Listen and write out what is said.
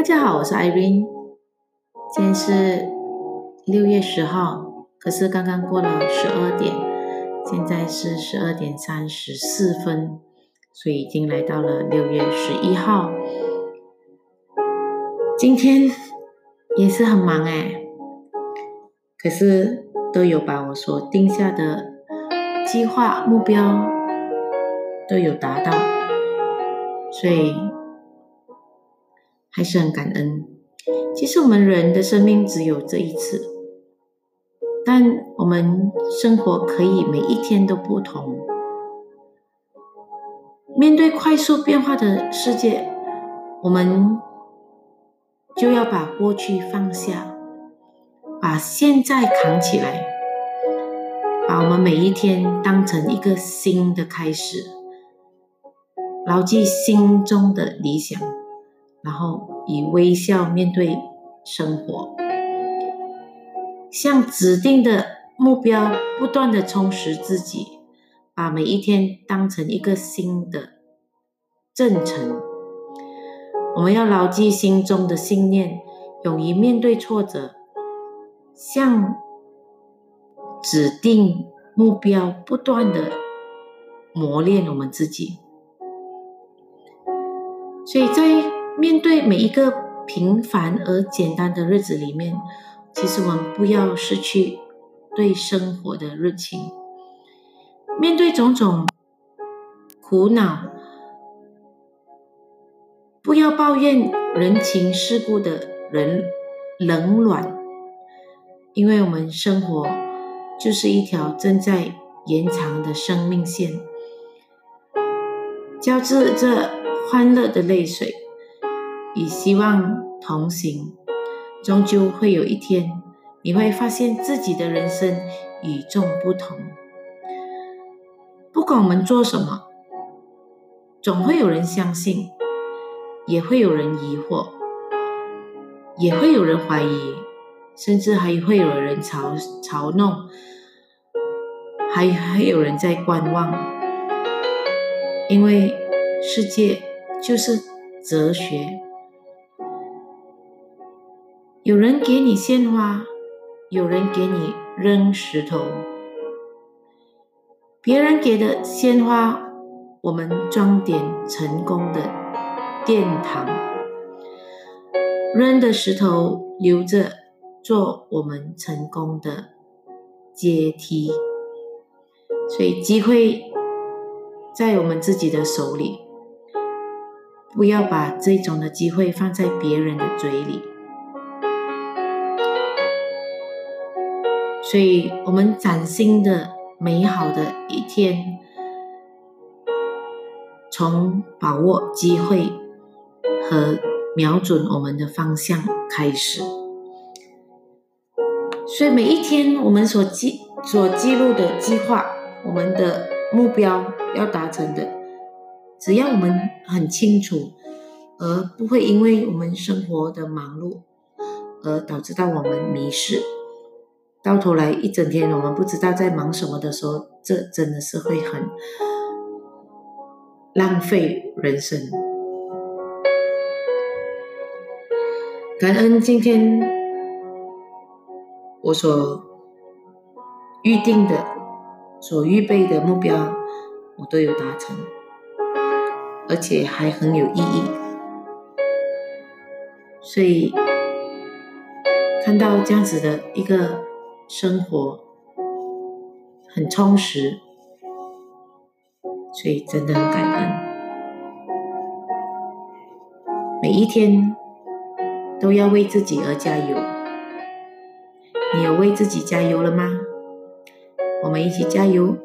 大家好，我是 Irene，今天是六月十号，可是刚刚过了十二点，现在是十二点三十四分，所以已经来到了六月十一号。今天也是很忙哎，可是都有把我所定下的计划目标都有达到，所以。还是很感恩。其实我们人的生命只有这一次，但我们生活可以每一天都不同。面对快速变化的世界，我们就要把过去放下，把现在扛起来，把我们每一天当成一个新的开始，牢记心中的理想。然后以微笑面对生活，向指定的目标不断的充实自己，把每一天当成一个新的征程。我们要牢记心中的信念，勇于面对挫折，向指定目标不断的磨练我们自己。所以在面对每一个平凡而简单的日子里面，其实我们不要失去对生活的热情。面对种种苦恼，不要抱怨人情世故的人冷暖，因为我们生活就是一条正在延长的生命线，交织着欢乐的泪水。与希望同行，终究会有一天，你会发现自己的人生与众不同。不管我们做什么，总会有人相信，也会有人疑惑，也会有人怀疑，甚至还会有人嘲嘲弄，还还有人在观望，因为世界就是哲学。有人给你鲜花，有人给你扔石头。别人给的鲜花，我们装点成功的殿堂；扔的石头，留着做我们成功的阶梯。所以，机会在我们自己的手里，不要把这种的机会放在别人的嘴里。所以，我们崭新的、美好的一天，从把握机会和瞄准我们的方向开始。所以，每一天我们所记、所记录的计划，我们的目标要达成的，只要我们很清楚，而不会因为我们生活的忙碌而导致到我们迷失。到头来一整天，我们不知道在忙什么的时候，这真的是会很浪费人生。感恩今天我所预定的、所预备的目标，我都有达成，而且还很有意义。所以看到这样子的一个。生活很充实，所以真的很感恩。每一天都要为自己而加油。你有为自己加油了吗？我们一起加油！